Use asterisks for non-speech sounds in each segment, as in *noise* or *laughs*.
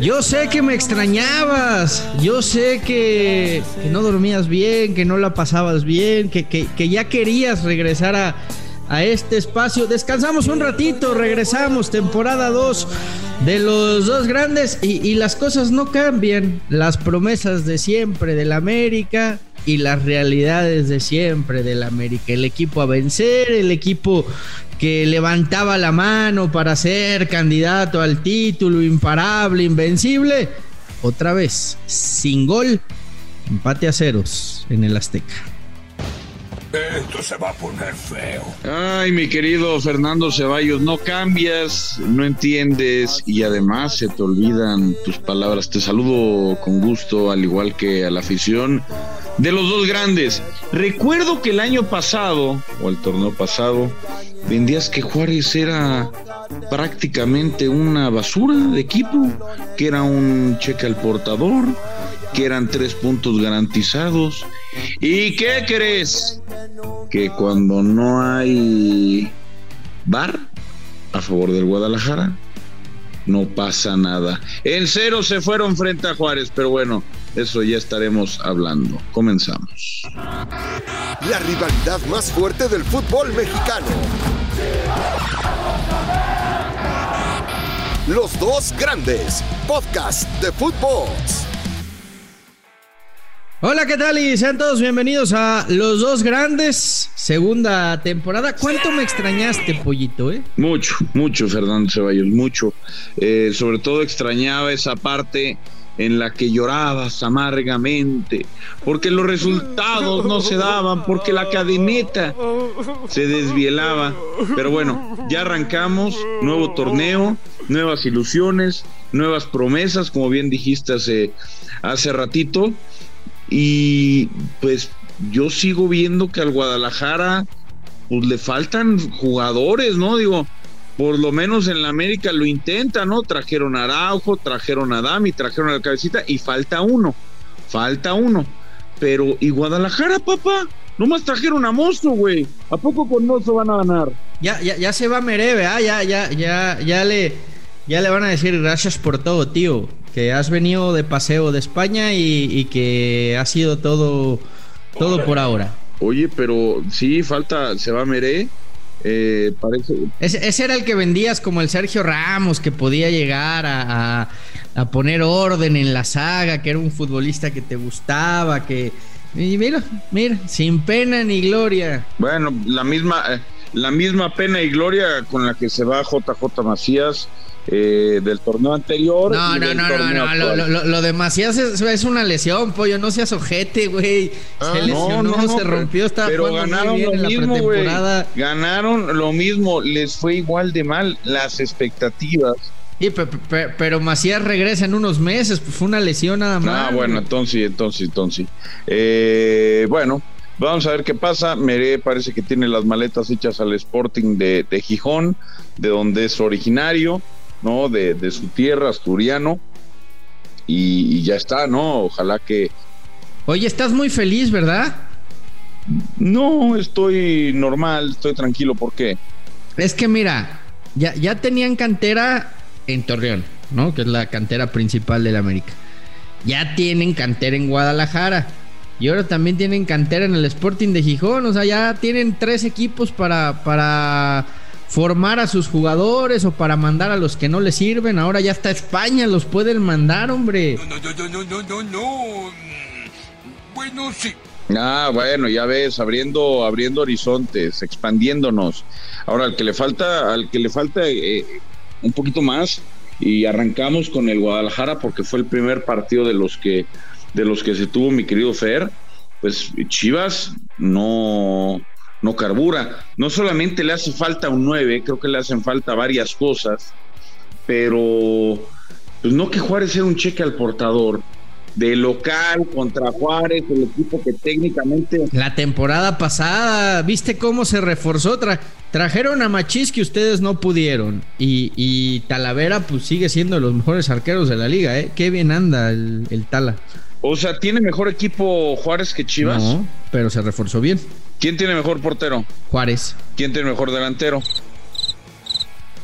Yo sé que me extrañabas, yo sé que, no dormías bien, que no la pasabas bien, que, que, ya querías regresar a, a, este espacio. Descansamos un ratito, regresamos, temporada 2 de los dos grandes y, y las cosas no cambian. Las promesas de siempre del América y las realidades de siempre del América. El equipo a vencer, el equipo que levantaba la mano para ser candidato al título, imparable, invencible, otra vez, sin gol, empate a ceros en el Azteca. Esto se va a poner feo. Ay, mi querido Fernando Ceballos, no cambias, no entiendes y además se te olvidan tus palabras. Te saludo con gusto, al igual que a la afición de los dos grandes. Recuerdo que el año pasado, o el torneo pasado, vendías que Juárez era prácticamente una basura de equipo, que era un cheque al portador, que eran tres puntos garantizados. ¿Y qué crees? Que cuando no hay bar a favor del Guadalajara, no pasa nada. En cero se fueron frente a Juárez, pero bueno, eso ya estaremos hablando. Comenzamos. La rivalidad más fuerte del fútbol mexicano. Los dos grandes. Podcast de fútbol. Hola, ¿qué tal? Y sean todos bienvenidos a Los Dos Grandes, segunda temporada. ¿Cuánto me extrañaste, pollito, eh? Mucho, mucho, Fernando Ceballos, mucho. Eh, sobre todo extrañaba esa parte en la que llorabas amargamente, porque los resultados no se daban, porque la cadineta se desvielaba. Pero bueno, ya arrancamos, nuevo torneo, nuevas ilusiones, nuevas promesas, como bien dijiste hace, hace ratito. Y pues yo sigo viendo que al Guadalajara pues le faltan jugadores, ¿no? Digo, por lo menos en la América lo intenta, ¿no? Trajeron a Araujo, trajeron a Dami, trajeron a la cabecita y falta uno, falta uno. Pero, ¿y Guadalajara, papá? Nomás trajeron a Mozo, güey. ¿A poco con Mozo van a ganar? Ya, ya, ya se va Mereve, ¿ah? Ya, ya, ya, ya le, ya le van a decir gracias por todo, tío. Que has venido de paseo de España y, que ha sido todo, todo por ahora. Oye, pero sí, falta, se va Meré eh, parece... Ese, era el que vendías como el Sergio Ramos, que podía llegar a, poner orden en la saga, que era un futbolista que te gustaba, que... Y mira, mira, sin pena ni gloria. Bueno, la misma, eh, la misma pena y gloria con la que se va JJ Macías eh, del torneo anterior. No, no, no, no, no, lo, de Macías es, una lesión, pollo, no seas ojete, güey. Ah, se lesionó, se rompió, estaba pero ganaron lo mismo, güey. Ganaron lo mismo, les fue igual de mal las expectativas. Sí, pero, Macías regresa en unos meses, pues fue una lesión nada más. Ah, bueno, entonces, entonces, entonces. Eh, bueno, Vamos a ver qué pasa. Meré parece que tiene las maletas hechas al Sporting de, de Gijón, de donde es originario. ¿No? De, su tierra, asturiano. Y, ya está, ¿no? Ojalá que... Oye, estás muy feliz, ¿verdad? No, estoy normal, estoy tranquilo. ¿Por qué? Es que mira, ya, ya tenían cantera en Torreón, ¿no? Que es la cantera principal del América. Ya tienen cantera en Guadalajara. Y ahora también tienen cantera en el Sporting de Gijón. O sea, ya tienen tres equipos para, para formar a sus jugadores o para mandar a los que no les sirven. Ahora ya está España, los pueden mandar, hombre. No, no, no, no, no, no, Bueno, sí. Ah, bueno, ya ves, abriendo, abriendo horizontes, expandiéndonos. Ahora, al que le falta, al que le falta eh, un poquito más, y arrancamos con el Guadalajara porque fue el primer partido de los que, de los que se tuvo mi querido Fer. Pues Chivas no, no carbura. No solamente le hace falta un 9, creo que le hacen falta varias cosas, pero pues no que Juárez sea un cheque al portador. De local contra Juárez, el equipo que técnicamente. La temporada pasada, ¿viste cómo se reforzó? trajeron a Machis que ustedes no pudieron. Y, Talavera, pues sigue siendo de los mejores arqueros de la liga, ¿eh? Qué bien anda el, el Tala. O sea, ¿tiene mejor equipo Juárez que Chivas? No, pero se reforzó bien. ¿Quién tiene mejor portero? Juárez. ¿Quién tiene mejor delantero?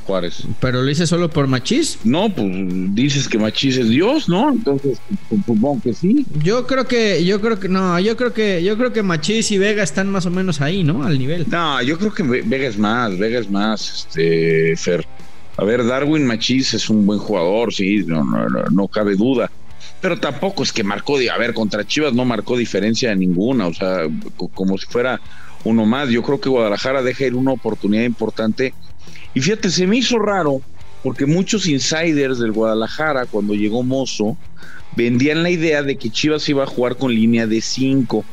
Juárez. ¿Pero lo hice solo por Machís? No, pues dices que Machís es Dios, ¿no? Entonces, pues, supongo que sí. Yo creo que, yo creo que, no, yo creo que, yo creo que Machís y Vega están más o menos ahí, ¿no? Al nivel. No, yo creo que Vega es más, Vega es más, este, Fer. A ver, Darwin Machís es un buen jugador, sí, no, no, no, no cabe duda pero tampoco es que marcó, a ver, contra Chivas no marcó diferencia ninguna, o sea, como si fuera uno más. Yo creo que Guadalajara deja ir una oportunidad importante. Y fíjate, se me hizo raro, porque muchos insiders del Guadalajara, cuando llegó Mozo, vendían la idea de que Chivas iba a jugar con línea de 5,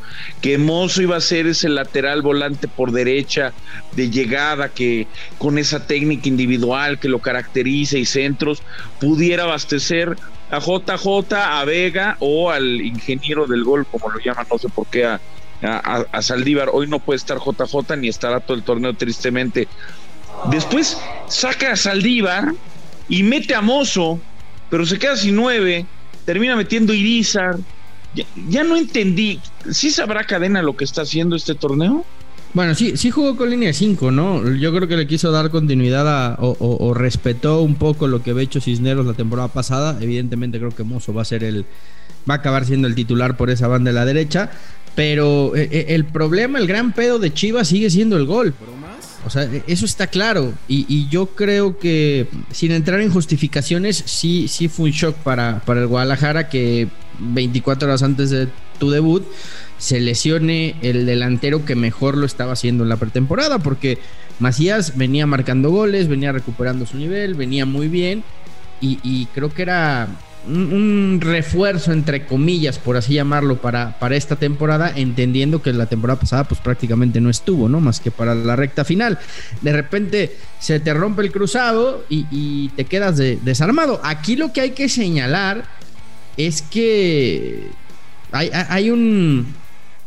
que Mozo iba a ser ese lateral volante por derecha de llegada, que con esa técnica individual que lo caracteriza y centros pudiera abastecer a JJ, a Vega o al ingeniero del gol, como lo llaman, no sé por qué, a, a, Saldívar. Hoy no puede estar JJ ni estará todo el torneo, tristemente. Después saca a Saldívar y mete a Mozo, pero se queda sin nueve, termina metiendo Irizar. Ya, ya no entendí. ¿Sí sabrá Cadena lo que está haciendo este torneo? Bueno, sí, sí jugó con línea 5, ¿no? Yo creo que le quiso dar continuidad o, respetó un poco lo que había hecho Cisneros la temporada pasada. Evidentemente creo que Mozo va a ser el. va a acabar siendo el titular por esa banda de la derecha. Pero eh, eh, el problema, el gran pedo de Chivas sigue siendo el gol. O sea, eso está claro. Y, yo creo que, sin entrar en justificaciones, sí, sí fue un shock para, para el Guadalajara que 24 horas antes de tu debut se lesione el delantero que mejor lo estaba haciendo en la pretemporada, porque Macías venía marcando goles, venía recuperando su nivel, venía muy bien y, creo que era un, refuerzo, entre comillas, por así llamarlo, para, para esta temporada, entendiendo que la temporada pasada pues prácticamente no estuvo, ¿no? Más que para la recta final. De repente se te rompe el cruzado y, te quedas desarmado. Aquí lo que hay que señalar es que hay un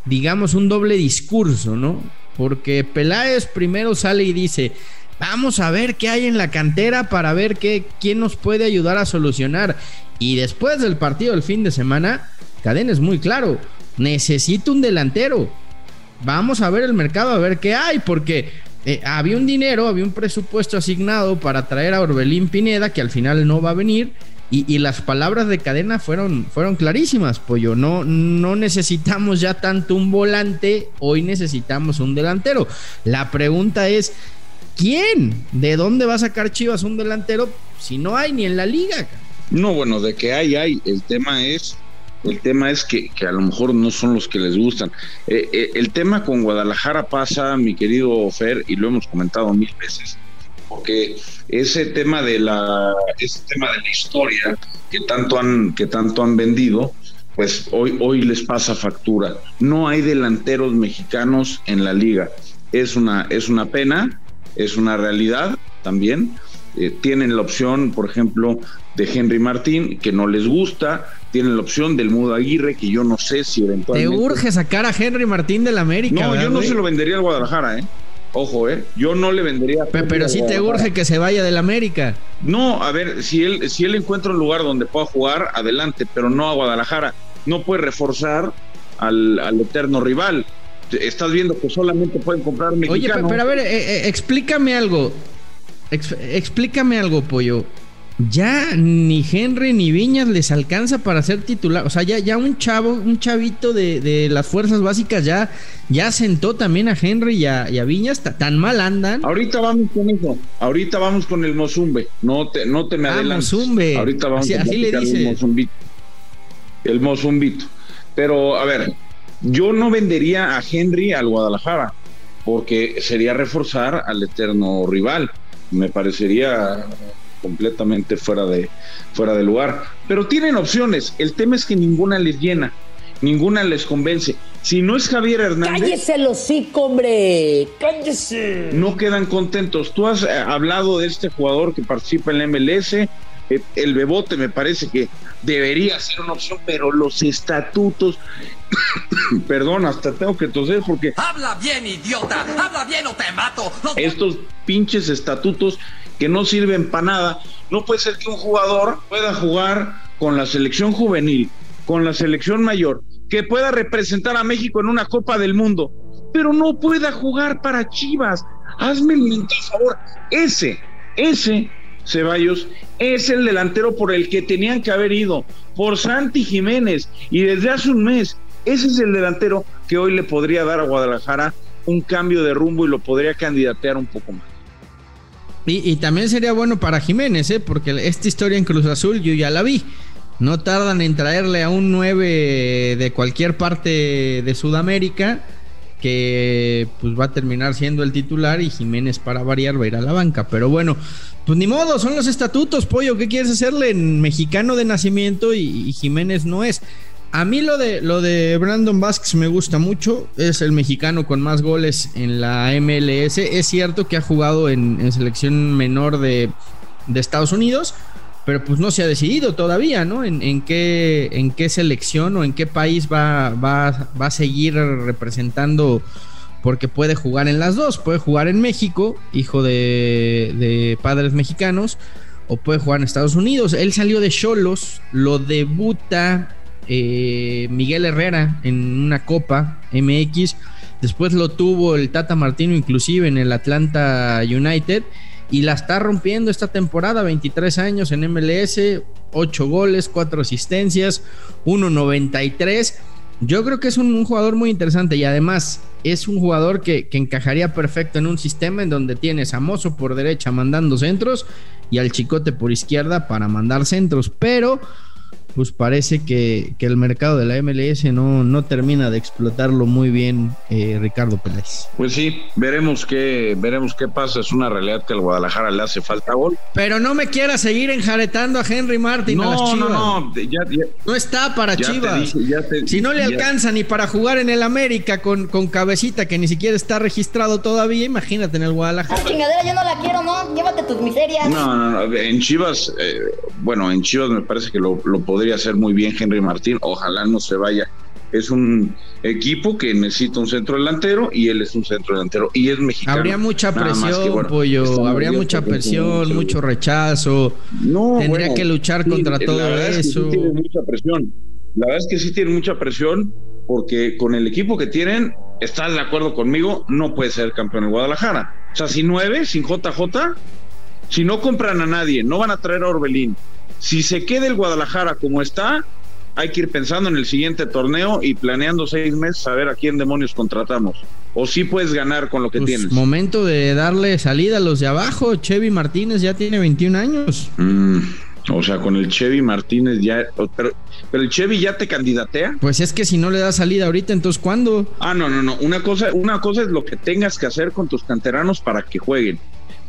digamos, un doble discurso, ¿no? Porque Peláez primero sale y dice, vamos a ver qué hay en la cantera para ver qué, quién nos puede ayudar a solucionar. Y después del partido del fin de semana, Cadena es muy claro, necesito un delantero. Vamos a ver el mercado, a ver qué hay, porque eh, había un dinero, había un presupuesto asignado para traer a Orbelín Pineda, que al final no va a venir y, las palabras de cadena fueron, fueron clarísimas, Pollo. No, no necesitamos ya tanto un volante, hoy necesitamos un delantero. La pregunta es, ¿quién? ¿De dónde va a sacar Chivas un delantero si no hay ni en la liga? No, bueno, de que hay, hay. El tema es, el tema es que, a lo mejor no son los que les gustan. Eh, eh, el tema con Guadalajara pasa, mi querido Fer, y lo hemos comentado mil veces porque ese tema de la ese tema de la historia que tanto han que tanto han vendido pues hoy hoy les pasa factura no hay delanteros mexicanos en la liga es una es una pena es una realidad también eh, tienen la opción por ejemplo de Henry Martín que no les gusta tienen la opción del Mudo Aguirre, que yo no sé si eventualmente. Te urge sacar a Henry Martín del América. No, yo no se lo vendería al Guadalajara, ¿eh? Ojo, ¿eh? Yo no le vendería. Pero, pero sí te urge que se vaya del América. No, a ver, si él, si él encuentra un lugar donde pueda jugar, adelante, pero no a Guadalajara. No puede reforzar al, eterno rival. Estás viendo que solamente pueden comprar mexicano. Oye, pero, a ver, eh, eh, explícame algo. explícame algo, pollo ya ni Henry ni Viñas les alcanza para ser titular. O sea, ya, ya un chavo, un chavito de, las fuerzas básicas ya, ya sentó también a Henry y a, Viñas. Tan mal andan. Ahorita vamos con eso. Ahorita vamos con el Mozumbe. No te, no te me ah, adelantes. Mozumbe. Ahorita vamos así, así le dice. El Mozumbito. El Mozumbito. Pero, a ver, yo no vendería a Henry al Guadalajara porque sería reforzar al eterno rival. Me parecería completamente fuera de, fuera de lugar. Pero tienen opciones. El tema es que ninguna les llena, ninguna les convence. Si no es Javier Hernández. ¡Cállese el hocico, hombre! ¡Cállese! No quedan contentos. Tú has eh, hablado de este jugador que participa en la MLS. Eh, el Bebote me parece que debería ser una opción, pero los estatutos. *coughs* Perdón, hasta tengo que toser porque. ¡Habla bien, idiota! ¡Habla bien o te mato! Estos pinches estatutos que no sirven para nada. No puede ser que un jugador pueda jugar con la selección juvenil, con la selección mayor, que pueda representar a México en una Copa del Mundo, pero no pueda jugar para Chivas. Hazme el favor. Ese, Ese Ceballos es el delantero por el que tenían que haber ido, por Santi Jiménez. Y desde hace un mes, ese es el delantero que hoy le podría dar a Guadalajara un cambio de rumbo y lo podría candidatear un poco más. Y, también sería bueno para Jiménez, ¿eh? porque esta historia en Cruz Azul yo ya la vi. No tardan en traerle a un 9 de cualquier parte de Sudamérica que pues va a terminar siendo el titular y Jiménez para variar va a ir a la banca. Pero bueno, pues ni modo, son los estatutos, pollo. ¿Qué quieres hacerle? En mexicano de nacimiento y, Jiménez no es. A mí lo de, lo de Brandon Vázquez me gusta mucho. Es el mexicano con más goles en la MLS. Es cierto que ha jugado en, selección menor de, de, Estados Unidos, pero pues no se ha decidido todavía, ¿no? En, en, qué, en qué selección o en qué país va, va, va a seguir representando porque puede jugar en las dos, puede jugar en México, hijo de, padres mexicanos, o puede jugar en Estados Unidos. Él salió de Cholos, lo debuta eh, Miguel Herrera en una Copa MX, después lo tuvo el Tata Martino inclusive en el Atlanta United. Y la está rompiendo esta temporada, 23 años en MLS, 8 goles, 4 asistencias, 1.93 yo creo que es un, jugador muy interesante y además es un jugador que, que, encajaría perfecto en un sistema en donde tienes a Mozo por derecha mandando centros y al Chicote por izquierda para mandar centros. Pero pues parece que, el mercado de la MLS no, no termina de explotarlo muy bien eh, Ricardo Peláez. Pues sí, veremos qué, veremos qué pasa. Es una realidad que al Guadalajara le hace falta gol. Pero no me quiera seguir enjaretando a Henry Martin no, a las Chivas. No, no, no está para Chivas. si no le alcanza ni para jugar en el América con, con cabecita que ni siquiera está registrado todavía, imagínate en el Guadalajara. Esa chingadera yo no la quiero, ¿no? Llévate tus miserias. No, no, no. En Chivas, eh, bueno, en Chivas me parece que lo, lo podría podría hacer muy bien Henry Martín, ojalá no se vaya. Es un equipo que necesita un centro delantero y él es un centro delantero y es mexicano. Habría mucha presión, pollo, habría mucha presión, mucho rechazo. No, tendría que luchar contra todo eso. tiene mucha presión. La verdad es que sí tiene mucha presión porque con el equipo que tienen, estás de acuerdo conmigo, no puede ser campeón en Guadalajara. O sea, si nueve, sin JJ, si no compran a nadie, no van a traer a Orbelín, si se queda el Guadalajara como está, hay que ir pensando en el siguiente torneo y planeando seis meses a ver a quién demonios contratamos. O si puedes ganar con lo que pues, tienes. Momento de darle salida a los de abajo. Chevy Martínez ya tiene 21 años. Mm, o sea, con el Chevy Martínez ya. Pero, pero el Chevy ya te candidatea. Pues es que si no le da salida ahorita, entonces ¿cuándo? Ah, no, no, no. Una cosa, una cosa es lo que tengas que hacer con tus canteranos para que jueguen.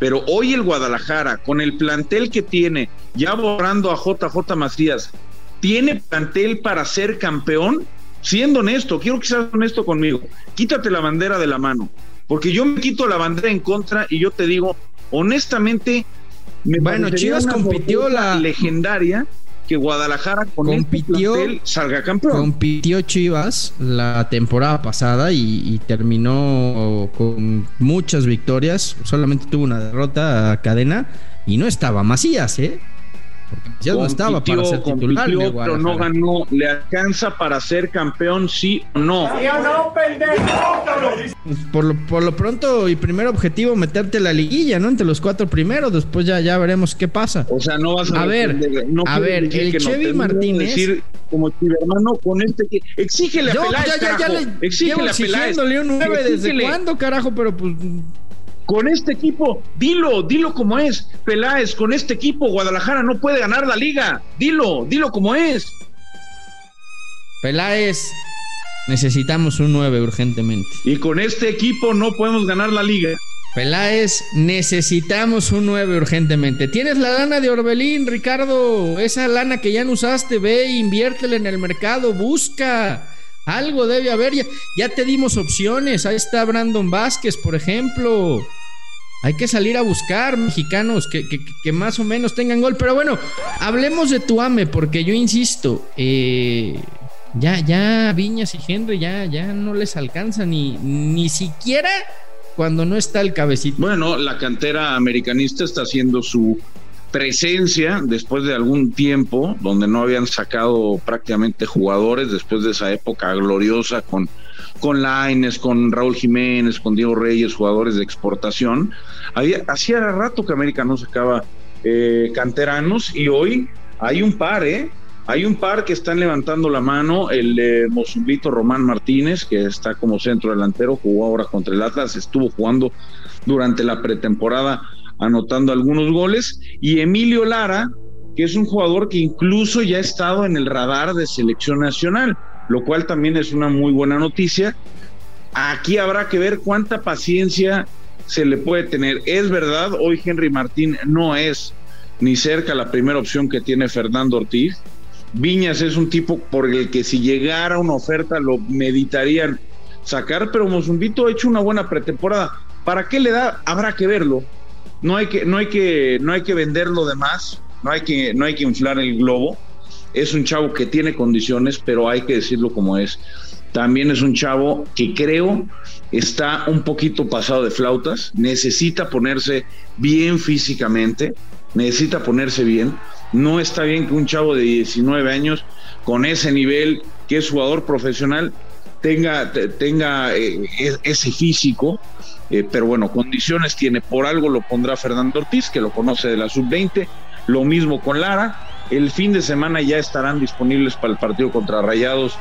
Pero hoy el Guadalajara, con el plantel que tiene, ya borrando a JJ Macías, ¿tiene plantel para ser campeón? Siendo honesto, quiero que seas honesto conmigo. Quítate la bandera de la mano. Porque yo me quito la bandera en contra y yo te digo, honestamente, me bueno, Chivas compitió la legendaria que Guadalajara con compitió, salga campeón. Compitió Chivas la temporada pasada y, terminó con muchas victorias. Solamente tuvo una derrota a cadena y no estaba Macías, ¿eh? Ya no estaba para ser titular. pero no ganó. ¿Le alcanza para ser campeón, sí o no? Por, lo, por lo pronto y primer objetivo, meterte la liguilla, ¿no? Entre los cuatro primeros. Después ya, ya veremos qué pasa. O sea, no vas a. A ver, a ver, el Chevy Martínez. Decir como hermano con este que exígele a Peláez, ya, ya, ya, le, exígele a Peláez. un 9 desde cuándo, carajo, pero pues con este equipo, dilo, dilo como es. Peláez, con este equipo, Guadalajara no puede ganar la liga. Dilo, dilo como es. Peláez, necesitamos un 9 urgentemente. Y con este equipo no podemos ganar la liga. Peláez, necesitamos un 9 urgentemente. Tienes la lana de Orbelín, Ricardo. Esa lana que ya no usaste, ve, inviértela en el mercado, busca. Algo debe haber. Ya, te dimos opciones. Ahí está Brandon Vázquez, por ejemplo. Hay que salir a buscar mexicanos que, más o menos tengan gol. Pero bueno, hablemos de Tuame, porque yo insisto, eh, ya, ya Viñas y Henry ya, ya no les alcanza ni, ni siquiera cuando no está el cabecito. Bueno, la cantera americanista está haciendo su presencia después de algún tiempo donde no habían sacado prácticamente jugadores después de esa época gloriosa con con Laines, con Raúl Jiménez, con Diego Reyes, jugadores de exportación. Había, hacía rato que América no sacaba eh, canteranos y hoy hay un par, ¿eh? Hay un par que están levantando la mano, el eh, Mozumbito Román Martínez, que está como centro delantero, jugó ahora contra el Atlas, estuvo jugando durante la pretemporada anotando algunos goles, y Emilio Lara, que es un jugador que incluso ya ha estado en el radar de selección nacional, lo cual también es una muy buena noticia. Aquí habrá que ver cuánta paciencia se le puede tener. Es verdad, hoy Henry Martín no es ni cerca la primera opción que tiene Fernando Ortiz. Viñas es un tipo por el que si llegara una oferta lo meditarían sacar, pero Mozumbito ha hecho una buena pretemporada. ¿Para qué le da? Habrá que verlo. No hay que, no hay que, no hay que venderlo de más, no hay que, no hay que inflar el globo. Es un chavo que tiene condiciones, pero hay que decirlo como es. También es un chavo que creo está un poquito pasado de flautas, necesita ponerse bien físicamente, necesita ponerse bien. No está bien que un chavo de 19 años con ese nivel, que es jugador profesional, tenga, tenga eh, ese físico, eh, pero bueno, condiciones tiene. Por algo lo pondrá Fernando Ortiz, que lo conoce de la sub-20. Lo mismo con Lara. El fin de semana ya estarán disponibles para el partido contra Rayados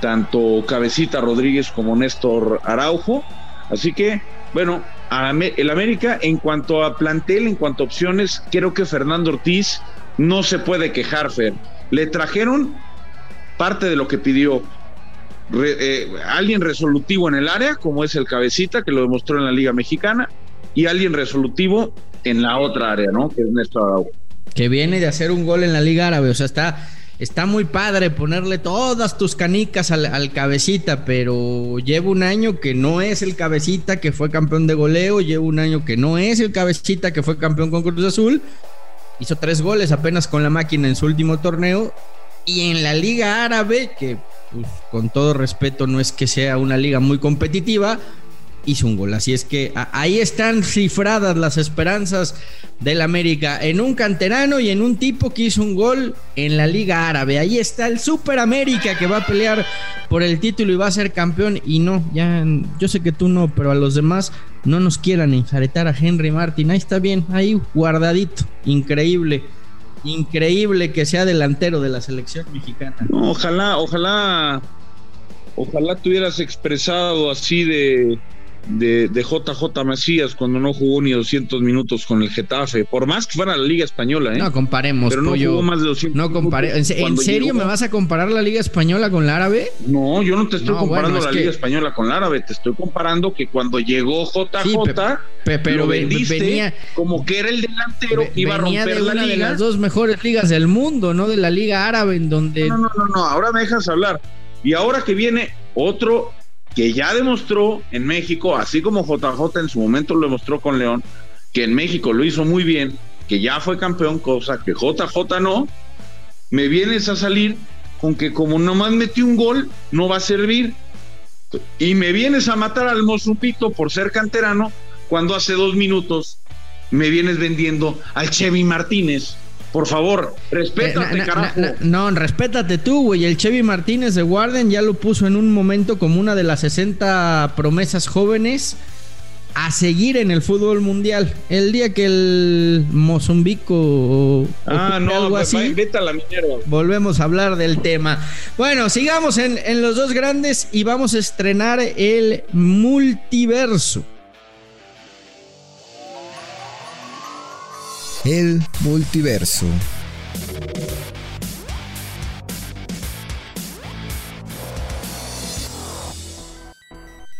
tanto Cabecita Rodríguez como Néstor Araujo. Así que, bueno, el América en cuanto a plantel, en cuanto a opciones, creo que Fernando Ortiz no se puede quejar, Fer. Le trajeron parte de lo que pidió. Eh, alguien resolutivo en el área, como es el Cabecita, que lo demostró en la Liga Mexicana, y alguien resolutivo en la otra área, ¿no? Que es Néstor Araujo. Que viene de hacer un gol en la Liga Árabe, o sea, está está muy padre ponerle todas tus canicas al, cabecita, pero llevo un año que no es el cabecita que fue campeón de goleo, llevo un año que no es el cabecita que fue campeón con Cruz Azul. Hizo tres goles apenas con la máquina en su último torneo. Y en la Liga Árabe, que pues, con todo respeto no es que sea una liga muy competitiva, hizo un gol. Así es que ahí están cifradas las esperanzas del América en un canterano y en un tipo que hizo un gol en la Liga Árabe. Ahí está el Super América que va a pelear por el título y va a ser campeón. Y no, ya yo sé que tú no, pero a los demás no nos quieran enjaretar a Henry Martin. Ahí está bien, ahí guardadito. Increíble. Increíble que sea delantero de la selección mexicana. ojalá, ojalá, ojalá tuvieras expresado así de, de, JJ Macías cuando no jugó ni 200 minutos con el Getafe, por más que fuera la Liga Española, ¿eh? No comparemos, pero no jugó más de 200 No compare ¿En, serio me vas a comparar la Liga Española con la árabe? No, yo no te estoy comparando la Liga Española con la árabe, te estoy comparando que cuando llegó JJ, pero venía como que era el delantero que iba a romper de la una liga. de las dos mejores ligas del mundo, no de la Liga Árabe en donde No, no, no, no, ahora me dejas hablar. Y ahora que viene otro que ya demostró en México, así como JJ en su momento lo demostró con León, que en México lo hizo muy bien, que ya fue campeón, cosa que JJ no, me vienes a salir con que como nomás metió un gol, no va a servir. Y me vienes a matar al Mozupito por ser canterano, cuando hace dos minutos me vienes vendiendo al Chevy Martínez, por favor, respétate, eh, carajo. no, respétate tú, güey. El Chevy Martínez de Warden ya lo puso en un momento como una de las 60 promesas jóvenes a seguir en el fútbol mundial. El día que el Mozambico ah, no, algo así, vete a la volvemos a hablar del tema. Bueno, sigamos en, en los dos grandes y vamos a estrenar el multiverso. El multiverso.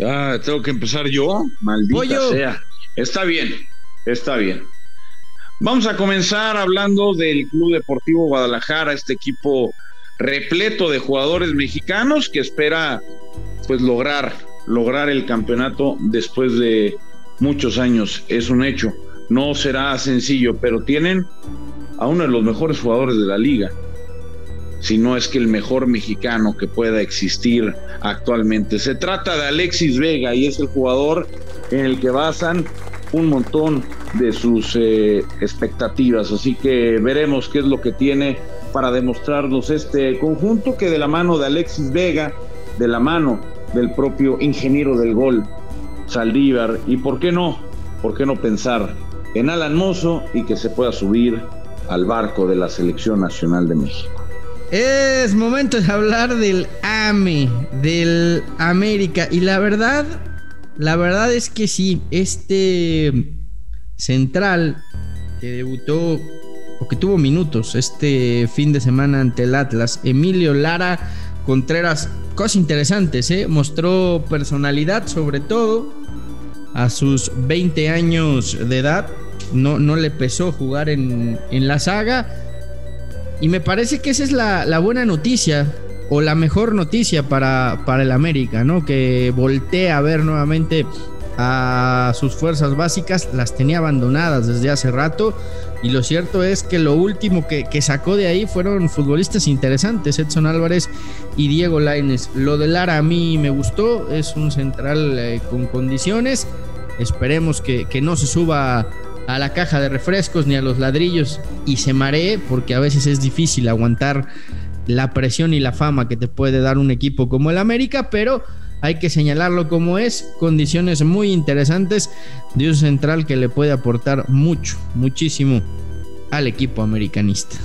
Ah, tengo que empezar yo, maldita sea. Está bien, está bien. Vamos a comenzar hablando del Club Deportivo Guadalajara, este equipo repleto de jugadores mexicanos que espera pues lograr lograr el campeonato después de muchos años, es un hecho. No será sencillo, pero tienen a uno de los mejores jugadores de la liga, si no es que el mejor mexicano que pueda existir actualmente. Se trata de Alexis Vega y es el jugador en el que basan un montón de sus eh, expectativas. Así que veremos qué es lo que tiene para demostrarnos este conjunto que de la mano de Alexis Vega, de la mano del propio ingeniero del gol, Saldívar. Y por qué no, por qué no pensar en Alan Mozo y que se pueda subir al barco de la Selección Nacional de México. Es momento de hablar del AME, del América. Y la verdad, la verdad es que sí, este central que debutó o que tuvo minutos este fin de semana ante el Atlas, Emilio Lara Contreras, cosas interesantes, ¿eh? mostró personalidad sobre todo a sus 20 años de edad, no, no le pesó jugar en, en la saga y me parece que esa es la, buena noticia o la mejor noticia para, para el América, ¿no? Que voltea a ver nuevamente a sus fuerzas básicas, las tenía abandonadas desde hace rato. Y lo cierto es que lo último que, sacó de ahí fueron futbolistas interesantes, Edson Álvarez y Diego Laines. Lo de Lara a mí me gustó, es un central eh, con condiciones. Esperemos que, que no se suba a la caja de refrescos ni a los ladrillos y se maree, porque a veces es difícil aguantar la presión y la fama que te puede dar un equipo como el América, pero hay que señalarlo como es, condiciones muy interesantes de un central que le puede aportar mucho, muchísimo al equipo americanista.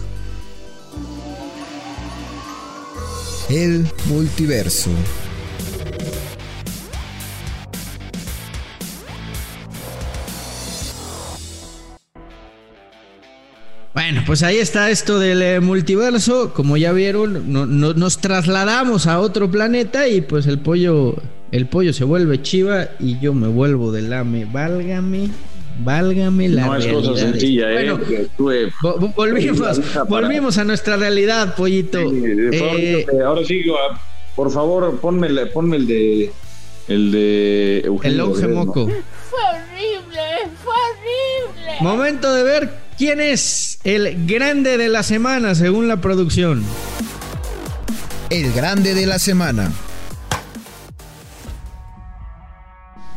El multiverso. Bueno, pues ahí está esto del eh, multiverso. Como ya vieron, nos trasladamos a otro planeta y pues el pollo, el pollo se vuelve chiva y yo me vuelvo del AME. Válgame, válgame la No es cosa sencilla, ¿eh? volvimos, volvimos a nuestra realidad, pollito. Eh, ahora sí, por favor, ponme, ponme el de el de El longe moco. Fue horrible, fue horrible. Momento de ver ¿Quién es el grande de la semana según la producción? El grande de la semana.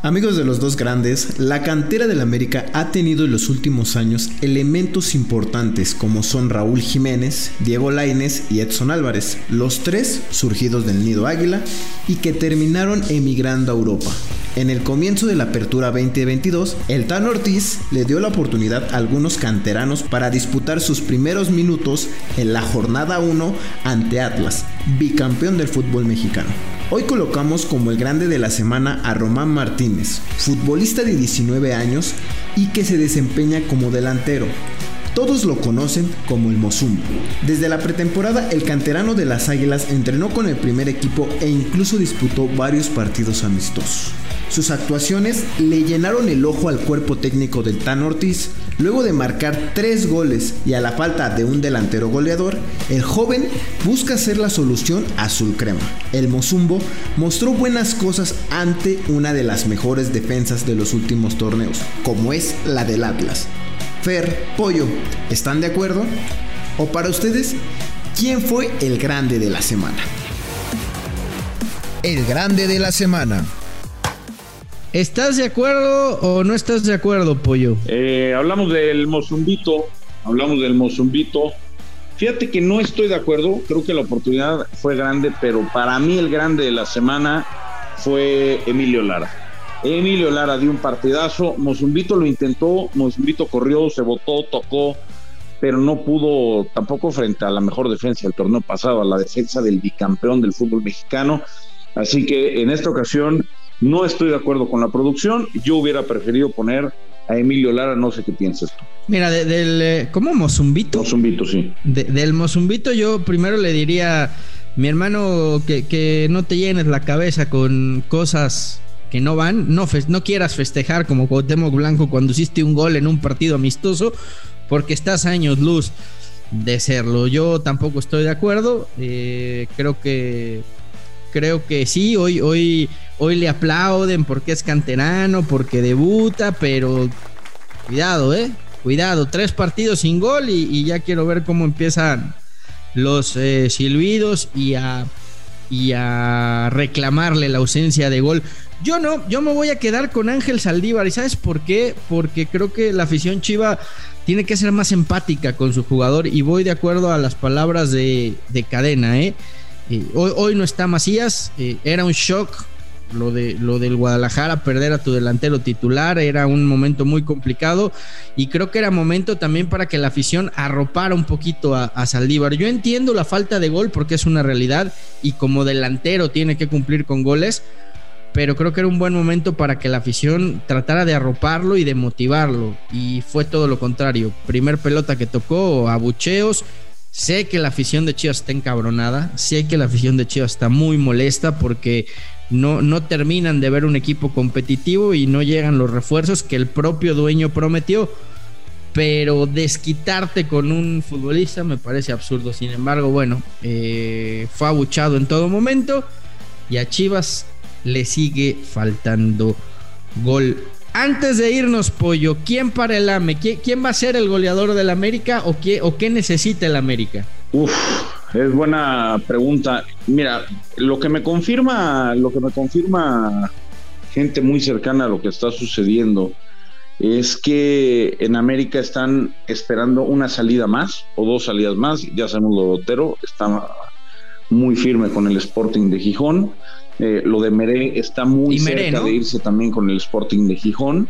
Amigos de los dos grandes, la cantera del América ha tenido en los últimos años elementos importantes como son Raúl Jiménez, Diego Laines y Edson Álvarez, los tres surgidos del Nido Águila y que terminaron emigrando a Europa. En el comienzo de la apertura 2022, el Tan Ortiz le dio la oportunidad a algunos canteranos para disputar sus primeros minutos en la jornada 1 ante Atlas, bicampeón del fútbol mexicano. Hoy colocamos como el grande de la semana a Román Martínez, futbolista de 19 años y que se desempeña como delantero. Todos lo conocen como el Mozumbo. Desde la pretemporada, el canterano de las Águilas entrenó con el primer equipo e incluso disputó varios partidos amistosos. Sus actuaciones le llenaron el ojo al cuerpo técnico del Tan Ortiz. Luego de marcar tres goles y a la falta de un delantero goleador, el joven busca ser la solución azul crema. El Mozumbo mostró buenas cosas ante una de las mejores defensas de los últimos torneos, como es la del Atlas. Fer, Pollo, ¿están de acuerdo? ¿O para ustedes, quién fue el grande de la semana? El grande de la semana. ¿Estás de acuerdo o no estás de acuerdo, Pollo? Eh, hablamos del Mozumbito, hablamos del Mozumbito. Fíjate que no estoy de acuerdo, creo que la oportunidad fue grande, pero para mí el grande de la semana fue Emilio Lara. Emilio Lara dio un partidazo, Mozumbito lo intentó, Mozumbito corrió, se botó, tocó, pero no pudo tampoco frente a la mejor defensa del torneo pasado, a la defensa del bicampeón del fútbol mexicano. Así que en esta ocasión no estoy de acuerdo con la producción. Yo hubiera preferido poner a Emilio Lara, no sé qué piensas tú. Mira, del. Eh, ¿Cómo? ¿Mozumbito? Mozumbito, sí. del Mozumbito, yo primero le diría, mi hermano, que, no te llenes la cabeza con cosas que no van. No, no quieras festejar como Cuauhtémoc Blanco cuando hiciste un gol en un partido amistoso, porque estás años luz de serlo. Yo tampoco estoy de acuerdo. Eh, creo que creo que sí, hoy, hoy, hoy le aplauden porque es canterano, porque debuta, pero cuidado, eh. Cuidado, tres partidos sin gol y, ya quiero ver cómo empiezan los eh, silbidos y a, y a reclamarle la ausencia de gol. Yo no, yo me voy a quedar con Ángel Saldívar. ¿Y sabes por qué? Porque creo que la afición chiva tiene que ser más empática con su jugador y voy de acuerdo a las palabras de, de cadena, ¿eh? hoy, no está Macías, eh, era un shock lo, de, lo del Guadalajara, perder a tu delantero titular, era un momento muy complicado y creo que era momento también para que la afición arropara un poquito a, a Saldívar. Yo entiendo la falta de gol porque es una realidad y como delantero tiene que cumplir con goles, pero creo que era un buen momento para que la afición tratara de arroparlo y de motivarlo. Y fue todo lo contrario. Primer pelota que tocó, abucheos. Sé que la afición de Chivas está encabronada, sé que la afición de Chivas está muy molesta porque no, no terminan de ver un equipo competitivo y no llegan los refuerzos que el propio dueño prometió. Pero desquitarte con un futbolista me parece absurdo. Sin embargo, bueno, eh, fue abuchado en todo momento y a Chivas le sigue faltando gol. Antes de irnos, Pollo, ¿quién para el AME? ¿Quién va a ser el goleador del América o qué, o qué necesita el América? Uf, es buena pregunta. Mira, lo que me confirma, lo que me confirma gente muy cercana a lo que está sucediendo es que en América están esperando una salida más o dos salidas más. Ya sabemos lo de Otero, está muy firme con el Sporting de Gijón. Eh, lo de Meré está muy cerca de irse también con el Sporting de Gijón.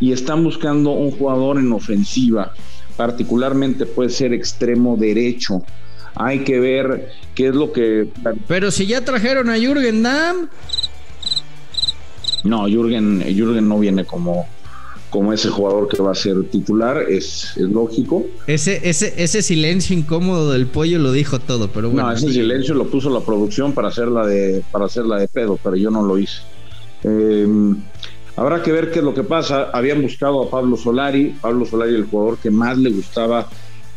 Y están buscando un jugador en ofensiva, particularmente puede ser extremo derecho. Hay que ver qué es lo que. Pero si ya trajeron a Jürgen Damm. No, Jürgen, Jürgen no viene como, como ese jugador que va a ser titular, es, es, lógico. Ese, ese, ese silencio incómodo del pollo lo dijo todo, pero bueno. No, ese silencio lo puso la producción para hacerla de, para hacerla de pedo, pero yo no lo hice. Eh, habrá que ver qué es lo que pasa. Habían buscado a Pablo Solari, Pablo Solari el jugador que más le gustaba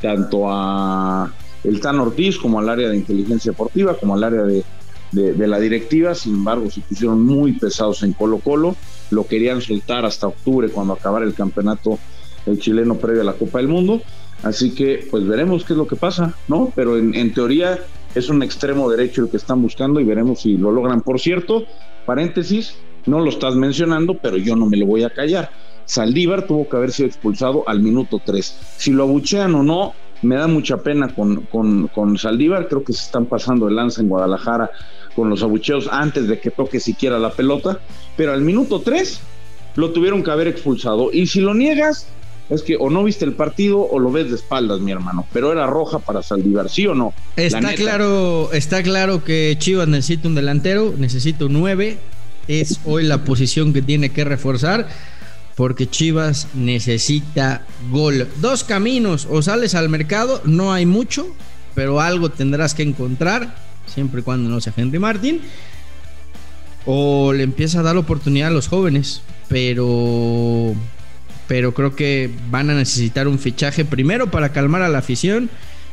tanto a el Tan Ortiz como al área de inteligencia deportiva, como al área de, la directiva, sin embargo se pusieron muy pesados en Colo Colo lo querían soltar hasta octubre cuando acabara el campeonato el chileno previo a la Copa del Mundo. Así que pues veremos qué es lo que pasa, ¿no? Pero en, en, teoría es un extremo derecho el que están buscando y veremos si lo logran. Por cierto, paréntesis, no lo estás mencionando, pero yo no me lo voy a callar. Saldívar tuvo que haber sido expulsado al minuto 3. Si lo abuchean o no, me da mucha pena con, con, con Saldívar. Creo que se están pasando el lanza en Guadalajara con los abucheos antes de que toque siquiera la pelota, pero al minuto 3 lo tuvieron que haber expulsado. Y si lo niegas, es que o no viste el partido o lo ves de espaldas, mi hermano. Pero era roja para Saldívar, ¿sí o no? Está claro, está claro que Chivas necesita un delantero, necesita un 9. Es hoy la posición que tiene que reforzar. Porque Chivas necesita gol. Dos caminos. O sales al mercado, no hay mucho, pero algo tendrás que encontrar siempre y cuando no sea Henry Martin. O le empieza a dar oportunidad a los jóvenes, pero pero creo que van a necesitar un fichaje primero para calmar a la afición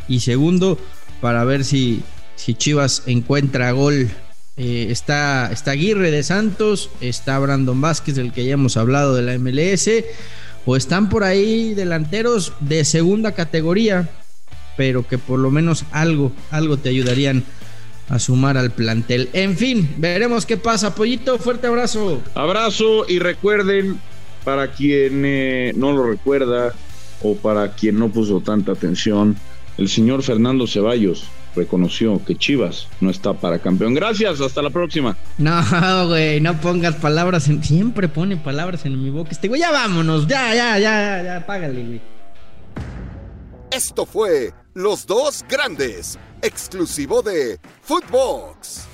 y segundo para ver si, si Chivas encuentra gol. Eh, está, está Aguirre de Santos, está Brandon Vázquez, del que ya hemos hablado de la MLS, o están por ahí delanteros de segunda categoría, pero que por lo menos algo, algo te ayudarían a sumar al plantel. En fin, veremos qué pasa. Pollito, fuerte abrazo. Abrazo y recuerden, para quien eh, no lo recuerda o para quien no puso tanta atención, el señor Fernando Ceballos reconoció que Chivas no está para campeón. Gracias, hasta la próxima. No, *laughs* güey, no pongas palabras en... Siempre pone palabras en mi boca. Este güey, ya vámonos, ya, ya, ya, ya, págale, güey. Esto fue Los Dos Grandes, exclusivo de Footbox.